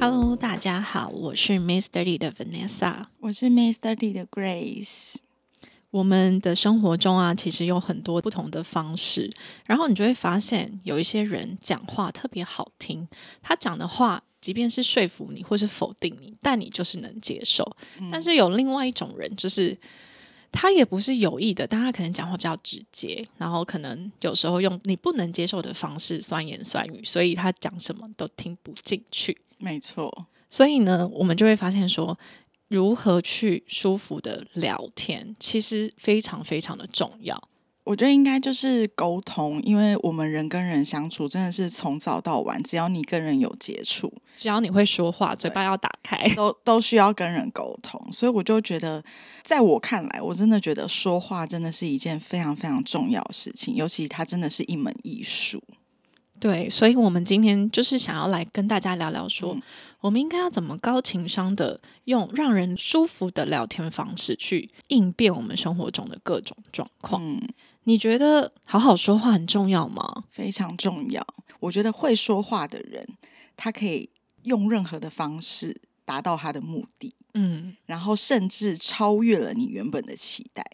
Hello，大家好，我是 Miss Thirty 的 Vanessa，我是 Miss Thirty 的 Grace。我们的生活中啊，其实有很多不同的方式，然后你就会发现，有一些人讲话特别好听，他讲的话，即便是说服你或是否定你，但你就是能接受。但是有另外一种人，就是他也不是有意的，但他可能讲话比较直接，然后可能有时候用你不能接受的方式酸言酸语，所以他讲什么都听不进去。没错，所以呢，我们就会发现说，如何去舒服的聊天，其实非常非常的重要。我觉得应该就是沟通，因为我们人跟人相处真的是从早到晚，只要你跟人有接触，只要你会说话，嘴巴要打开，都都需要跟人沟通。所以我就觉得，在我看来，我真的觉得说话真的是一件非常非常重要的事情，尤其它真的是一门艺术。对，所以，我们今天就是想要来跟大家聊聊，说我们应该要怎么高情商的用让人舒服的聊天方式去应变我们生活中的各种状况。嗯，你觉得好好说话很重要吗？非常重要。我觉得会说话的人，他可以用任何的方式达到他的目的。嗯，然后甚至超越了你原本的期待。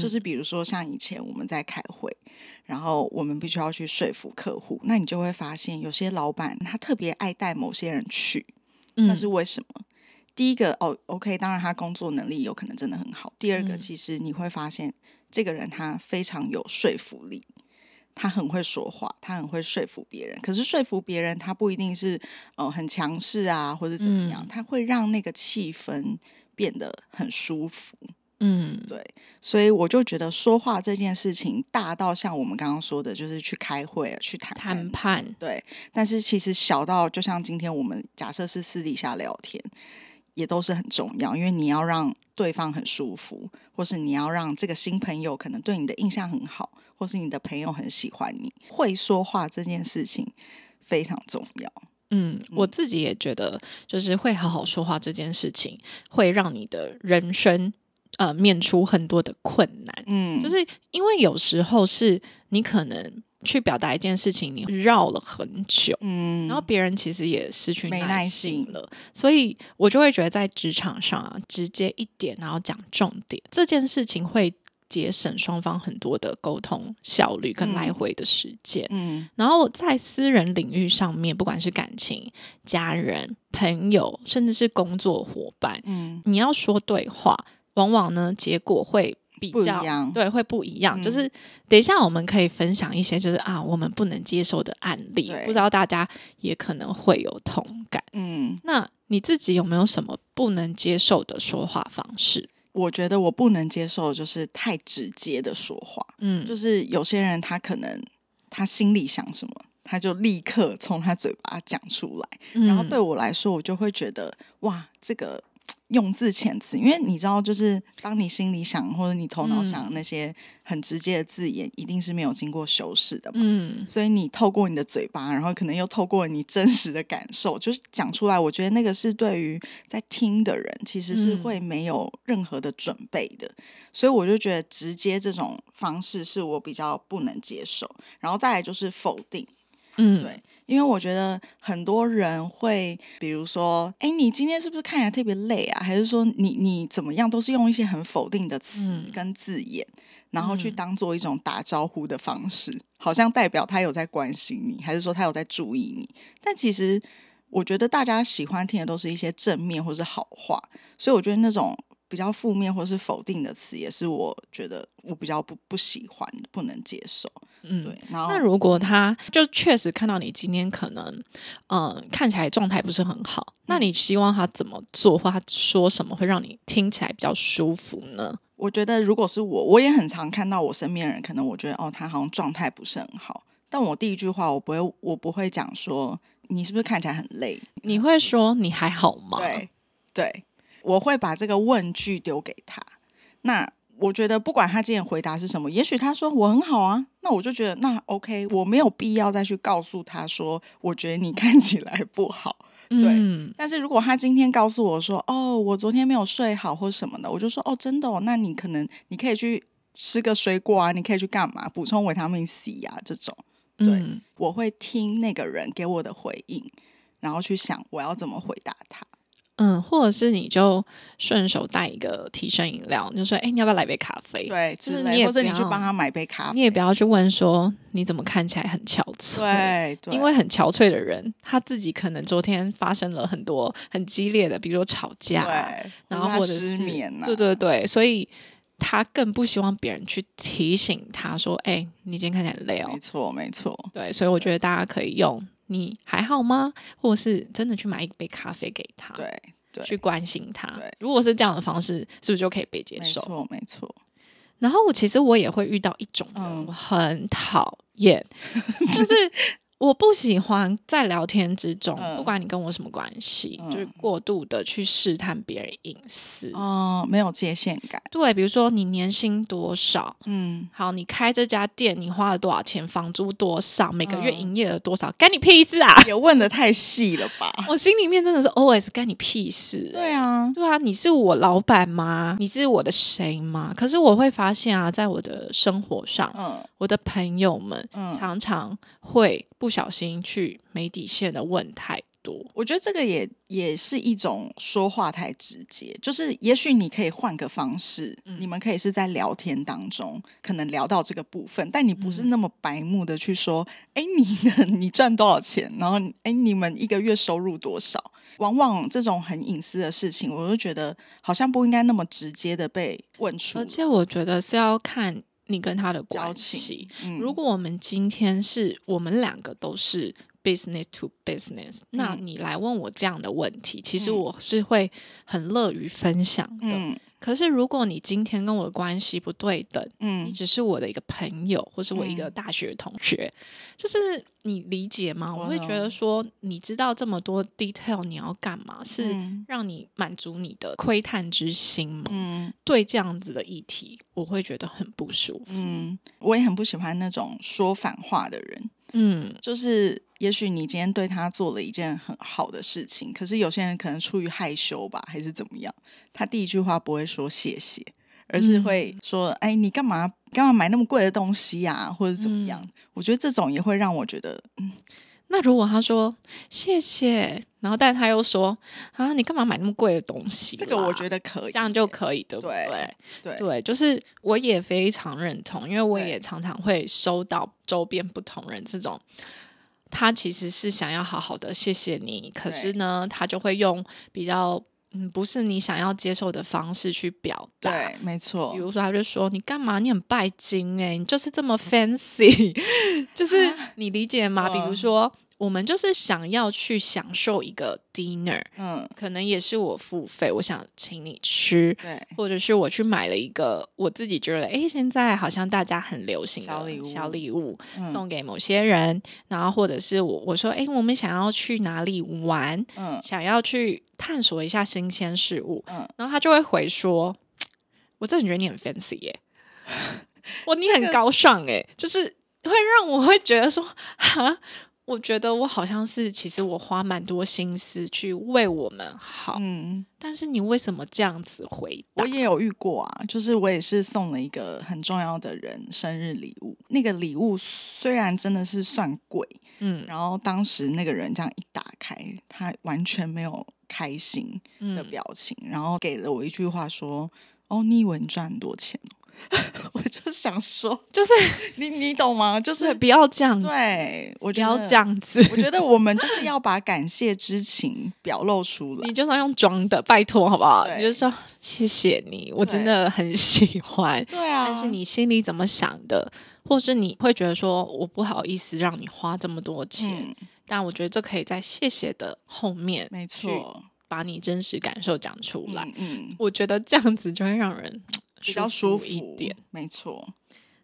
就是比如说，像以前我们在开会。然后我们必须要去说服客户，那你就会发现有些老板他特别爱带某些人去，那是为什么？第一个哦，OK，当然他工作能力有可能真的很好。第二个，其实你会发现这个人他非常有说服力，他很会说话，他很会说服别人。可是说服别人，他不一定是呃很强势啊，或者怎么样，他会让那个气氛变得很舒服。嗯，对，所以我就觉得说话这件事情大到像我们刚刚说的，就是去开会、去谈谈判，对。但是其实小到就像今天我们假设是私底下聊天，也都是很重要，因为你要让对方很舒服，或是你要让这个新朋友可能对你的印象很好，或是你的朋友很喜欢你。会说话这件事情非常重要。嗯，我自己也觉得，就是会好好说话这件事情，会让你的人生。呃，免除很多的困难，嗯，就是因为有时候是你可能去表达一件事情，你绕了很久，嗯，然后别人其实也失去耐心了，所以我就会觉得在职场上啊，直接一点，然后讲重点，这件事情会节省双方很多的沟通效率跟来回的时间，嗯，然后在私人领域上面，不管是感情、家人、朋友，甚至是工作伙伴，嗯，你要说对话。往往呢，结果会比较对，会不一样。就是等一下，我们可以分享一些，就是啊，我们不能接受的案例，不知道大家也可能会有同感。嗯，那你自己有没有什么不能接受的说话方式？我觉得我不能接受就是太直接的说话。嗯，就是有些人他可能他心里想什么，他就立刻从他嘴巴讲出来。然后对我来说，我就会觉得哇，这个。用字遣词，因为你知道，就是当你心里想或者你头脑想那些很直接的字眼，一定是没有经过修饰的嘛。嗯，所以你透过你的嘴巴，然后可能又透过你真实的感受，就是讲出来。我觉得那个是对于在听的人，其实是会没有任何的准备的。所以我就觉得直接这种方式是我比较不能接受。然后再来就是否定，嗯，对。因为我觉得很多人会，比如说，哎，你今天是不是看起来特别累啊？还是说你你怎么样，都是用一些很否定的词跟字眼，然后去当做一种打招呼的方式，好像代表他有在关心你，还是说他有在注意你？但其实我觉得大家喜欢听的都是一些正面或是好话，所以我觉得那种。比较负面或是否定的词，也是我觉得我比较不不喜欢、不能接受。嗯，对。然后，那如果他就确实看到你今天可能，嗯，看起来状态不是很好，那你希望他怎么做，或他说什么会让你听起来比较舒服呢？我觉得，如果是我，我也很常看到我身边人，可能我觉得哦，他好像状态不是很好。但我第一句话，我不会，我不会讲说你是不是看起来很累？你会说你还好吗？对对，我会把这个问句丢给他。那我觉得不管他今天回答是什么，也许他说我很好啊，那我就觉得那 OK，我没有必要再去告诉他说，我觉得你 看起来不好。对，但是如果他今天告诉我说，哦，我昨天没有睡好或什么的，我就说，哦，真的，哦，那你可能你可以去吃个水果啊，你可以去干嘛补充维他命 C 啊，这种。对，我会听那个人给我的回应，然后去想我要怎么回答他。嗯，或者是你就顺手带一个提神饮料，就说：“哎，你要不要来杯咖啡？”对，就是你，或者你去帮他买杯咖啡，你也不要去问说你怎么看起来很憔悴。对，因为很憔悴的人，他自己可能昨天发生了很多很激烈的，比如说吵架，然后或者失眠，对对对，所以他更不希望别人去提醒他说：“哎，你今天看起来很累哦。”没错，没错。对，所以我觉得大家可以用。你还好吗？或者是真的去买一杯咖啡给他，对，去关心他。如果是这样的方式，是不是就可以被接受？没错，没错。然后我其实我也会遇到一种人，我很讨厌，就是。我不喜欢在聊天之中，不管你跟我什么关系，就是过度的去试探别人隐私哦，没有界限感。对，比如说你年薪多少，嗯，好，你开这家店你花了多少钱，房租多少，每个月营业额多少，干你屁事啊！也问的太细了吧？我心里面真的是 always 干你屁事。对啊，对啊，你是我老板吗？你是我的谁吗？可是我会发现啊，在我的生活上，嗯，我的朋友们常常会。不小心去没底线的问太多，我觉得这个也也是一种说话太直接。就是也许你可以换个方式，你们可以是在聊天当中可能聊到这个部分，但你不是那么白目的去说，哎，你你赚多少钱？然后哎，你们一个月收入多少？往往这种很隐私的事情，我就觉得好像不应该那么直接的被问出。而且我觉得是要看。你跟他的关系，如果我们今天是我们两个都是 business to business，那你来问我这样的问题，其实我是会很乐于分享的。可是，如果你今天跟我的关系不对等，嗯，你只是我的一个朋友，或是我一个大学同学，就是你理解吗？我会觉得说，你知道这么多 detail，你要干嘛？是让你满足你的窥探之心吗？嗯，对这样子的议题，我会觉得很不舒服。嗯，我也很不喜欢那种说反话的人。嗯，就是，也许你今天对他做了一件很好的事情，可是有些人可能出于害羞吧，还是怎么样，他第一句话不会说谢谢，而是会说：“哎，你干嘛干嘛买那么贵的东西呀？”或者怎么样？我觉得这种也会让我觉得，嗯。那如果他说谢谢，然后但他又说啊，你干嘛买那么贵的东西？这个我觉得可以，这样就可以，对不对？对对，就是我也非常认同，因为我也常常会收到周边不同人这种，他其实是想要好好的谢谢你，可是呢，他就会用比较。嗯，不是你想要接受的方式去表达，对，没错。比如说，他就说：“你干嘛？你很拜金哎，你就是这么 fancy，就是你理解吗？”比如说。我们就是想要去享受一个 dinner，嗯，可能也是我付费，我想请你吃，对，或者是我去买了一个我自己觉得，哎，现在好像大家很流行的小礼物，小礼物送给某些人，然后或者是我我说，哎，我们想要去哪里玩，嗯，想要去探索一下新鲜事物，嗯，然后他就会回说，我真的觉得你很 fancy 耶，我你很高尚哎，就是会让我会觉得说，哈。我觉得我好像是，其实我花蛮多心思去为我们好，嗯，但是你为什么这样子回答？我也有遇过啊，就是我也是送了一个很重要的人生日礼物，那个礼物虽然真的是算贵，嗯，然后当时那个人这样一打开，他完全没有开心的表情，然后给了我一句话说：“哦，你以为你赚很多钱？” 我就想说，就是 你你懂吗？就是不要这样，对我不要这样子。我觉得我们就是要把感谢之情表露出来。你就算用装的，拜托好不好？你就说谢谢你，我真的很喜欢。对啊，但是你心里怎么想的？或是你会觉得说我不好意思让你花这么多钱？但我觉得这可以在谢谢的后面，没错，把你真实感受讲出来。嗯，我觉得这样子就会让人。比较舒服一点，没错。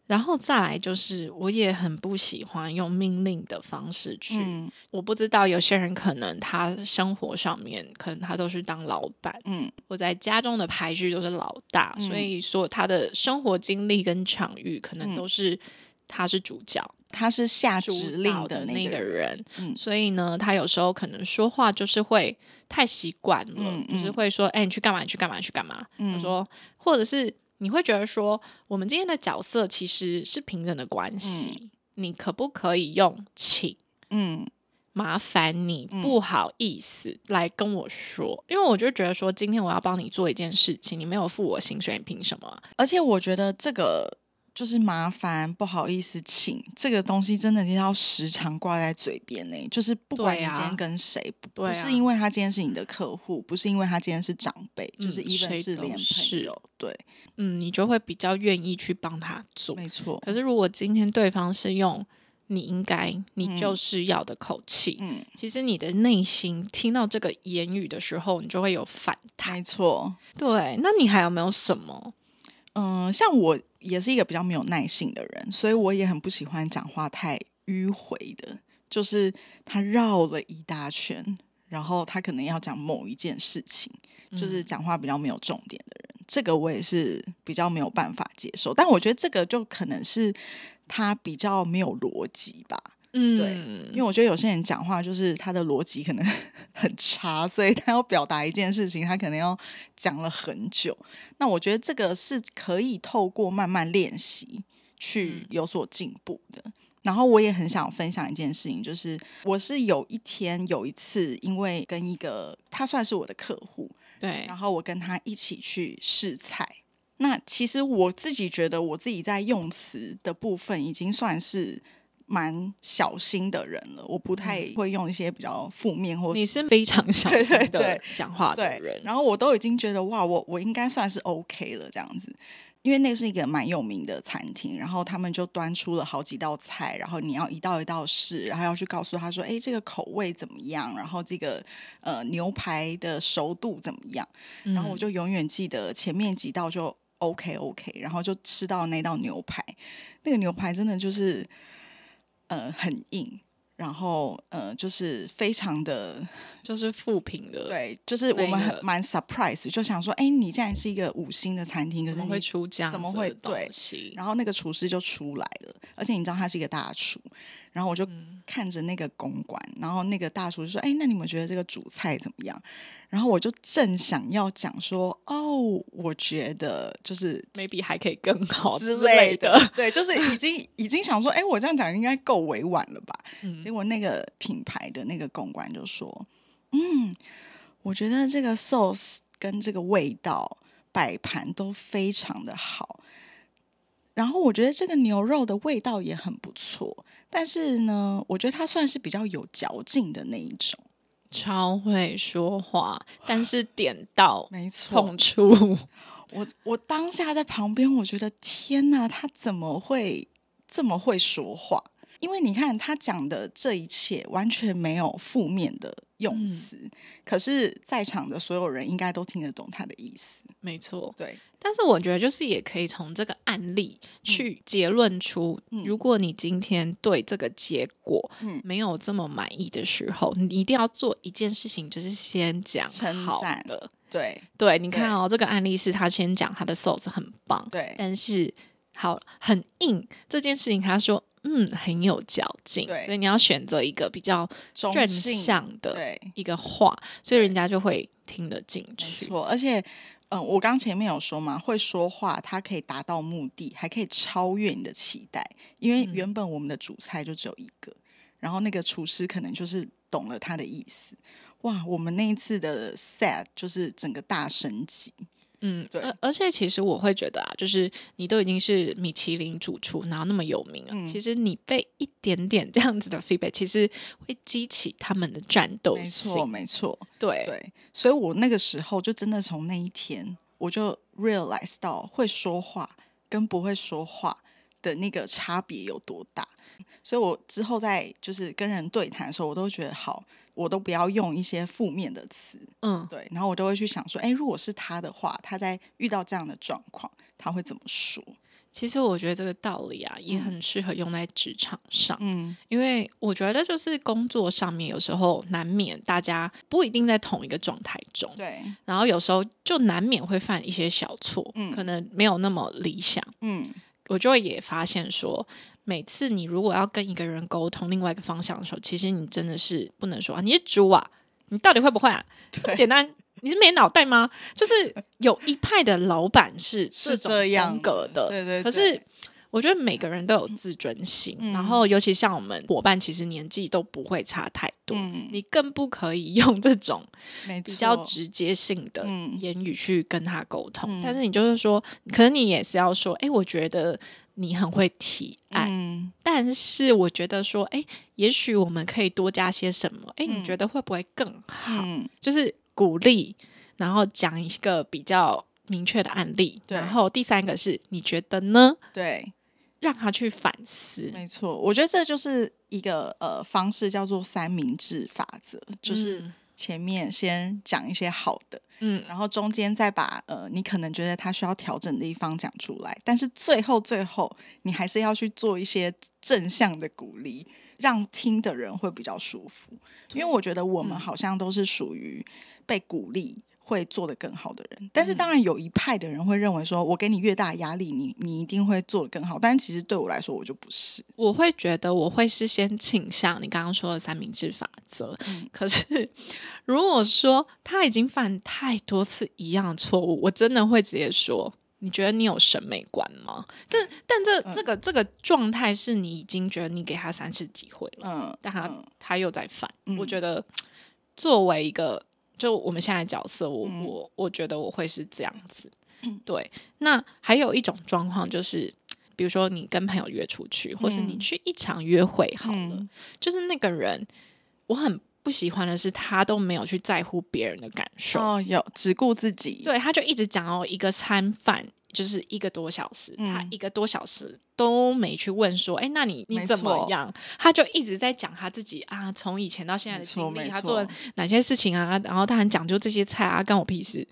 然后再来就是，我也很不喜欢用命令的方式去。我不知道有些人可能他生活上面可能他都是当老板，嗯，我在家中的排序都是老大，所以说他的生活经历跟场域可能都是他是主角，他是下指令的那个人，所以呢，他有时候可能说话就是会太习惯了，就是会说，哎，你去干嘛？你去干嘛？去干嘛？他说，或者是。你会觉得说，我们今天的角色其实是平等的关系，你可不可以用请？嗯，麻烦你，不好意思来跟我说，因为我就觉得说，今天我要帮你做一件事情，你没有付我薪水，你凭什么？而且我觉得这个。就是麻烦，不好意思，请这个东西真的要时常挂在嘴边呢。就是不管你今天跟谁，不是因为他今天是你的客户，不是因为他今天是长辈，就是一份是连朋友，对，嗯，你就会比较愿意去帮他做，没错。可是如果今天对方是用你应该，你就是要的口气，嗯，其实你的内心听到这个言语的时候，你就会有反弹，没错。对，那你还有没有什么？嗯，像我也是一个比较没有耐性的人，所以我也很不喜欢讲话太迂回的，就是他绕了一大圈，然后他可能要讲某一件事情，就是讲话比较没有重点的人，这个我也是比较没有办法接受。但我觉得这个就可能是他比较没有逻辑吧。嗯，对，因为我觉得有些人讲话就是他的逻辑可能 很差，所以他要表达一件事情，他可能要讲了很久。那我觉得这个是可以透过慢慢练习去有所进步的。然后我也很想分享一件事情，就是我是有一天有一次，因为跟一个他算是我的客户，对，然后我跟他一起去试菜。那其实我自己觉得我自己在用词的部分已经算是。蛮小心的人了，我不太会用一些比较负面或你是非常小心的讲话的人，然后我都已经觉得哇，我我应该算是 OK 了这样子，因为那是一个蛮有名的餐厅，然后他们就端出了好几道菜，然后你要一道一道试，然后要去告诉他说，哎，这个口味怎么样，然后这个呃牛排的熟度怎么样，然后我就永远记得前面几道就 OK OK，然后就吃到那道牛排，那个牛排真的就是。呃，很硬，然后呃，就是非常的，就是负评的，对，就是我们很蛮 surprise，就想说，哎，你竟然是一个五星的餐厅，可是会出这样，怎么会对？然后那个厨师就出来了，而且你知道他是一个大厨，然后我就看着那个公馆，然后那个大厨就说，哎，那你们觉得这个主菜怎么样？然后我就正想要讲说，哦，我觉得就是 maybe 还可以更好之类的，对，就是已经已经想说，哎，我这样讲应该够委婉了吧？结果那个品牌的那个公关就说，嗯，我觉得这个 sauce 跟这个味道摆盘都非常的好，然后我觉得这个牛肉的味道也很不错，但是呢，我觉得他算是比较有嚼劲的那一种。超会说话，但是点到没错痛处。我我当下在旁边，我觉得天哪，他怎么会这么会说话？因为你看他讲的这一切完全没有负面的用词，可是在场的所有人应该都听得懂他的意思。没错，对。但是我觉得，就是也可以从这个案例去结论出，如果你今天对这个结果没有这么满意的时候，你一定要做一件事情，就是先讲好的。对对，你看哦，这个案例是他先讲他的 sauce 很棒，对，但是好很硬这件事情，他说嗯很有嚼劲，所以你要选择一个比较正向的一个话，所以人家就会听得进去。错，而且。嗯，我刚前面有说嘛，会说话，它可以达到目的，还可以超越你的期待。因为原本我们的主菜就只有一个，然后那个厨师可能就是懂了他的意思。哇，我们那一次的 set 就是整个大升级。嗯，对，而而且其实我会觉得啊，就是你都已经是米其林主厨，然后那么有名了，其实你被一点点这样子的 feedback，其实会激起他们的战斗性。没错，没错，对对。所以我那个时候就真的从那一天，我就 realize 到会说话跟不会说话的那个差别有多大。所以我之后在就是跟人对谈的时候，我都觉得好。我都不要用一些负面的词，嗯，对，然后我都会去想说，哎，如果是他的话，他在遇到这样的状况，他会怎么说？其实我觉得这个道理啊，也很适合用在职场上。嗯，因为我觉得就是工作上面有时候难免大家不一定在同一个状态中，对。然后有时候就难免会犯一些小错，嗯，可能没有那么理想，嗯。我就会也发现说，每次你如果要跟一个人沟通另外一个方向的时候，其实你真的是不能说啊，你是猪啊，你到底会不会啊？这么简单，你是没脑袋吗？就是有一派的老板是 是这样风格的，对对。可是我觉得每个人都有自尊心，然后尤其像我们伙伴，其实年纪都不会差太多，你更不可以 用这种比较直接性的言语去跟他沟通。但是你就是说，可能你也是要说，哎，我觉得你很会提案，但是我觉得说，哎，也许我们可以多加些什么？哎，你觉得会不会更好？就是鼓励，然后讲一个比较明确的案例。然后第三个是，你觉得呢？对。让他去反思，没错，我觉得这就是一个呃方式，叫做三明治法则，就是前面先讲一些好的，嗯，然后中间再把呃你可能觉得他需要调整的地方讲出来，但是最后最后你还是要去做一些正向的鼓励，让听的人会比较舒服，因为我觉得我们好像都是属于被鼓励。会做得更好的人，但是当然有一派的人会认为说，我给你越大压力，你你一定会做得更好。但其实对我来说，我就不是。我会觉得我会是先倾向你刚刚说的三明治法则。可是如果说他已经犯太多次一样的错误，我真的会直接说，你觉得你有审美观吗？但但这这个这个状态是你已经觉得你给他三次机会了，嗯，但他他又在犯。我觉得作为一个。就我们现在角色，我我我觉得我会是这样子，对。那还有一种状况就是，比如说你跟朋友约出去，或是你去一场约会好了，就是那个人，我很不喜欢的是他都没有去在乎别人的感受，哦，有只顾自己，对，他就一直讲哦，一个餐饭就是一个多小时，他一个多小时。都没去问说，哎，那你你怎么样？他就一直在讲他自己啊，从以前到现在的经历，他做哪些事情啊？然后他很讲究这些菜啊，干我屁事！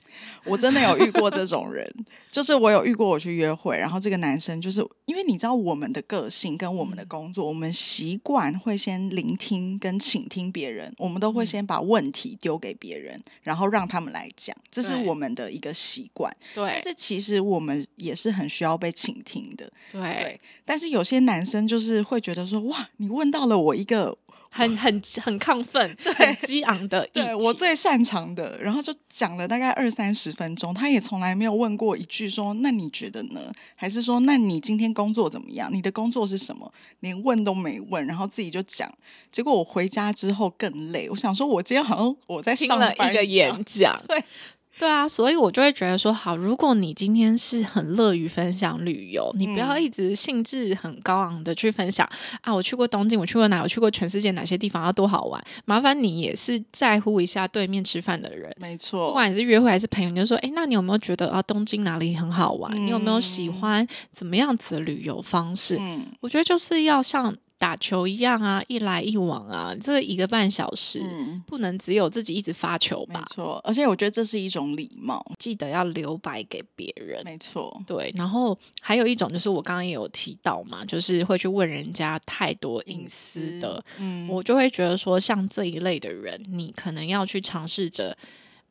我真的有遇过这 种人，就是我有遇过我去约会，然后这个男生就是因为你知道我们的个性跟我们的工作，我们习惯会先聆听跟倾听别人，我们都会先把问题丢给别人，然后让他们来讲，这是我们的一个习惯。对，但是其实我们也是很需要被倾听的。对。但是有些男生就是会觉得说，哇，你问到了我一个很很很亢奋、很激昂的，对我最擅长的，然后就讲了大概二三十分钟，他也从来没有问过一句说，那你觉得呢？还是说，那你今天工作怎么样？你的工作是什么？连问都没问，然后自己就讲，结果我回家之后更累。我想说，我今天好像我在上了一个演讲，对。对啊，所以我就会觉得说，好，如果你今天是很乐于分享旅游，你不要一直兴致很高昂的去分享啊，我去过东京，我去过哪，我去过全世界哪些地方，要多好玩。麻烦你也是在乎一下对面吃饭的人，没错。不管你是约会还是朋友，你就说，哎，那你有没有觉得啊，东京哪里很好玩？你有没有喜欢怎么样子的旅游方式？嗯，我觉得就是要像。打球一样啊，一来一往啊，这一个半小时不能只有自己一直发球吧？没错，而且我觉得这是一种礼貌，记得要留白给别人。没错，对。然后还有一种就是我刚刚也有提到嘛，就是会去问人家太多隐私的，嗯，我就会觉得说，像这一类的人，你可能要去尝试着。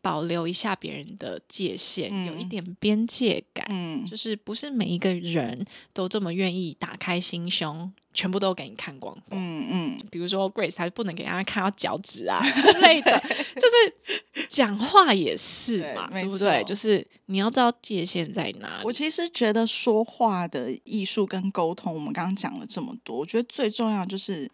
保留一下别人的界限，有一点边界感，嗯，就是不是每一个人都这么愿意打开心胸，全部都给你看光光，嗯嗯。比如说 Grace，还不能给大家看到脚趾啊 之类的，就是讲话也是嘛，对不对？就是你要知道界限在哪里。我其实觉得说话的艺术跟沟通，我们刚刚讲了这么多，我觉得最重要就是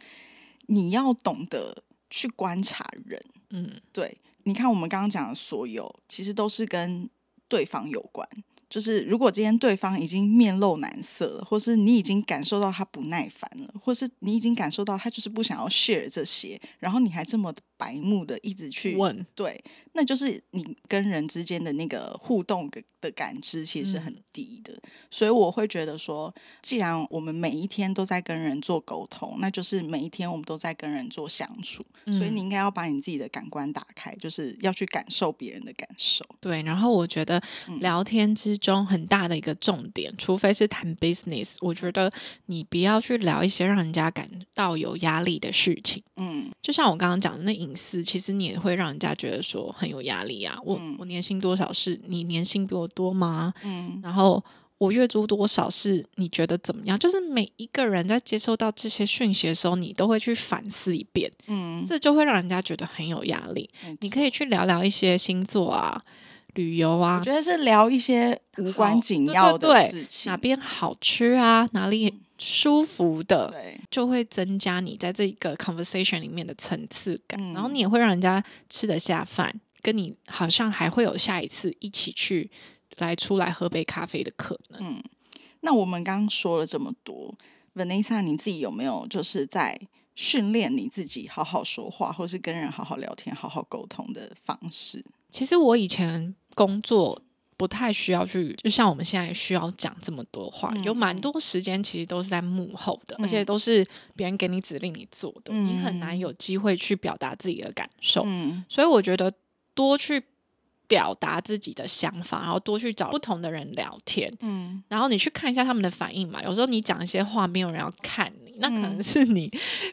你要懂得去观察人，嗯，对。你看，我们刚刚讲的所有，其实都是跟对方有关。就是如果今天对方已经面露难色了，或是你已经感受到他不耐烦了，或是你已经感受到他就是不想要 share 这些，然后你还这么白目的一直去问，对，那就是你跟人之间的那个互动的感知其实是很低的。所以我会觉得说，既然我们每一天都在跟人做沟通，那就是每一天我们都在跟人做相处，所以你应该要把你自己的感官打开，就是要去感受别人的感受。对，然后我觉得聊天之中很大的一个重点，除非是谈 business，我觉得你不要去聊一些让人家感到有压力的事情。嗯，就像我刚刚讲的那隐私，其实你也会让人家觉得说很有压力啊。我我年薪多少是你年薪比我多吗？嗯，然后。我月租多少是你觉得怎么样？就是每一个人在接收到这些讯息的时候，你都会去反思一遍，嗯，这就会让人家觉得很有压力。你可以去聊聊一些星座啊、旅游啊，我觉得是聊一些无关紧要的事情，哪边好吃啊，哪里舒服的，对，就会增加你在这一个 conversation 里面的层次感，然后你也会让人家吃得下饭，跟你好像还会有下一次一起去。来出来喝杯咖啡的可能。嗯，那我们刚刚说了这么多，Vanessa，你自己有没有就是在训练你自己好好说话，或是跟人好好聊天、好好沟通的方式？其实我以前工作不太需要去，就像我们现在需要讲这么多话，有蛮多时间其实都是在幕后的，而且都是别人给你指令你做的，你很难有机会去表达自己的感受。嗯，所以我觉得多去。表达自己的想法，然后多去找不同的人聊天，嗯，然后你去看一下他们的反应嘛。有时候你讲一些话，没有人要看你，那可能是你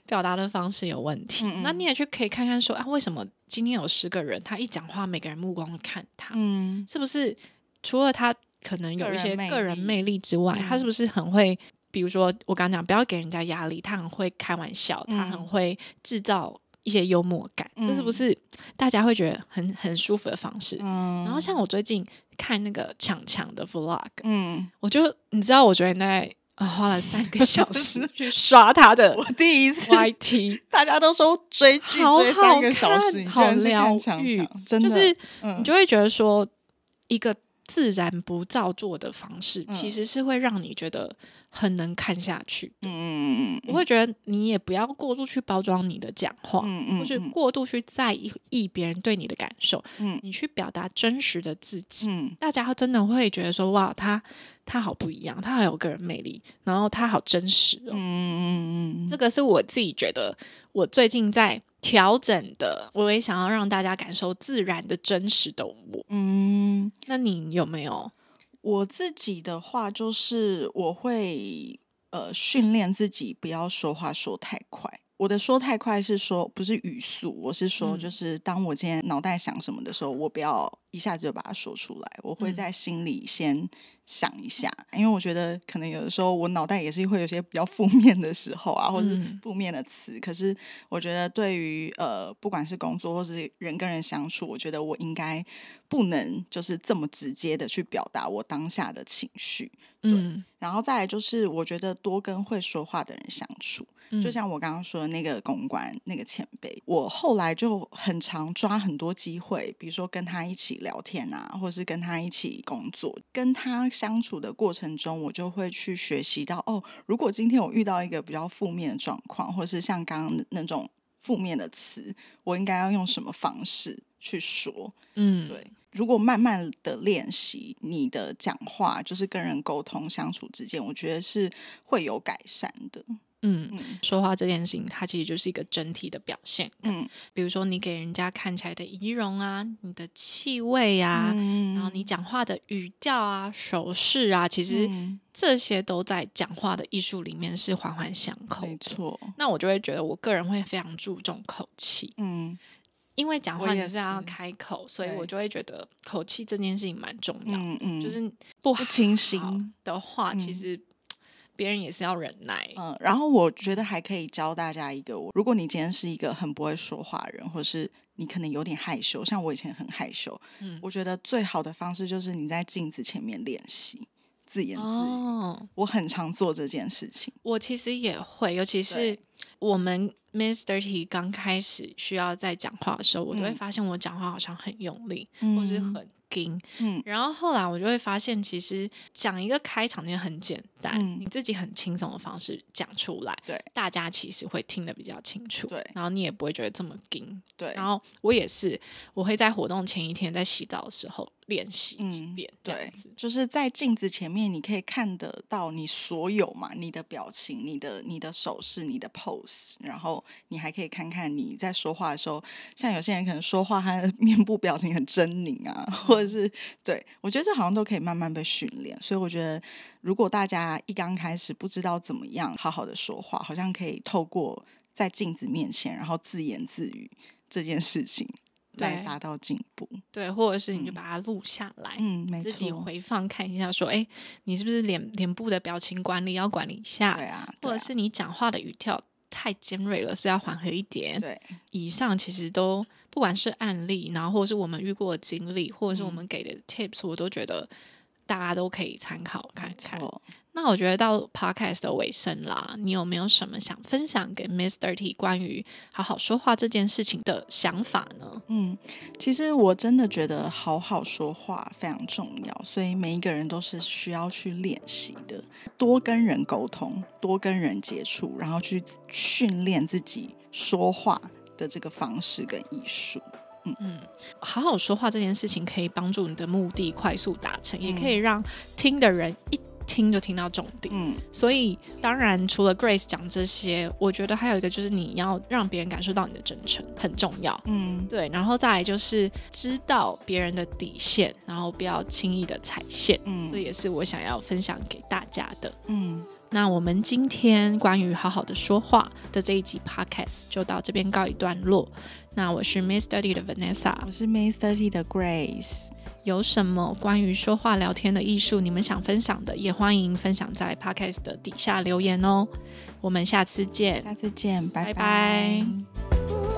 表达的方式有问题。那你也去可以看看说啊，为什么今天有十个人，他一讲话，每个人目光都看他，嗯，是不是除了他可能有一些个人魅力之外，他是不是很会？比如说我刚刚讲，不要给人家压力，他很会开玩笑，他很会制造。一些幽默感，这是不是大家会觉得很很舒服的方式？嗯，然后像我最近看那个强强的 vlog，嗯，我就你知道，我昨天在啊花了三个小时 去刷他的，我第一次 YT，大家都说追剧追三个小时，好疗愈，真的，就是你就会觉得说一个自然不造作的方式，其实是会让你觉得。很能看下去，嗯嗯嗯嗯，我会觉得你也不要过度去包装你的讲话，嗯嗯，或是过度去在意别人对你的感受，嗯，你去表达真实的自己，嗯，大家真的会觉得说哇，他他好不一样，他好有个人魅力，然后他好真实哦，嗯嗯嗯，这个是我自己觉得我最近在调整的，我也想要让大家感受自然的真实的我，嗯，那你有没有？我自己的话就是，我会呃训练自己不要说话说太快。我的说太快是说不是语速，我是说就是当我今天脑袋想什么的时候，我不要一下子就把它说出来，我会在心里先想一下，因为我觉得可能有的时候我脑袋也是会有些比较负面的时候啊，或者是负面的词。可是我觉得对于呃不管是工作或是人跟人相处，我觉得我应该不能就是这么直接的去表达我当下的情绪。对，然后再来就是我觉得多跟会说话的人相处。就像我刚刚说的那个公关那个前辈，我后来就很常抓很多机会，比如说跟他一起聊天啊，或者是跟他一起工作，跟他相处的过程中，我就会去学习到哦，如果今天我遇到一个比较负面的状况，或者是像刚刚那种负面的词，我应该要用什么方式去说？嗯，对。如果慢慢的练习你的讲话，就是跟人沟通相处之间，我觉得是会有改善的。嗯，说话这件事情，它其实就是一个整体的表现。嗯，比如说你给人家看起来的仪容啊，你的气味啊，然后你讲话的语调啊、手势啊，其实这些都在讲话的艺术里面是环环相扣。没错，那我就会觉得，我个人会非常注重口气。嗯，因为讲话你是要开口，所以我就会觉得口气这件事情蛮重要。嗯嗯，就是不清醒的话，其实。别人也是要忍耐，嗯，然后我觉得还可以教大家一个，如果你今天是一个很不会说话的人，或是你可能有点害羞，像我以前很害羞，嗯，我觉得最好的方式就是你在镜子前面练习自言自语。我很常做这件事情，我其实也会，尤其是我们 Mister T 刚开始需要在讲话的时候，我都会发现我讲话好像很用力，或是很。嗯，然后后来我就会发现，其实讲一个开场就很简单，你自己很轻松的方式讲出来，对，大家其实会听得比较清楚，对，然后你也不会觉得这么紧，对。然后我也是，我会在活动前一天在洗澡的时候练习几遍，对，就是在镜子前面，你可以看得到你所有嘛，你的表情、你的、你的手势、你的 pose，然后你还可以看看你在说话的时候，像有些人可能说话，他的 面部表情很狰狞啊，或者是对我觉得这好像都可以慢慢被训练，所以我觉得如果大家一刚开始不知道怎么样好好的说话，好像可以透过在镜子面前，然后自言自语这件事情。来达到进步，对，或者是你就把它录下来，嗯，自己回放看一下，说，哎，你是不是脸脸部的表情管理要管理一下？对啊，或者是你讲话的语调太尖锐了，是不是要缓和一点？对，以上其实都不管是案例，然后或者是我们遇过的经历，或者是我们给的 tips，我都觉得大家都可以参考看看。那我觉得到 podcast 的尾声啦，你有没有什么想分享给 mrty 关于好好说话这件事情的想法呢？嗯，其实我真的觉得好好说话非常重要，所以每一个人都是需要去练习的，多跟人沟通，多跟人接触，然后去训练自己说话的这个方式跟艺术。嗯嗯，好好说话这件事情可以帮助你的目的快速达成，也可以让听的人一。听就听到重点，嗯，所以当然除了 Grace 讲这些，我觉得还有一个就是你要让别人感受到你的真诚很重要，嗯，对，然后再来就是知道别人的底线，然后不要轻易的踩线，嗯，这也是我想要分享给大家的，嗯，那我们今天关于好好的说话的这一集 Podcast 就到这边告一段落。那我是 Miss Thirty 的 Vanessa，我是 Miss Thirty 的 Grace。有什么关于说话聊天的艺术，你们想分享的，也欢迎分享在 Podcast 的底下留言哦。我们下次见，下次见，拜拜。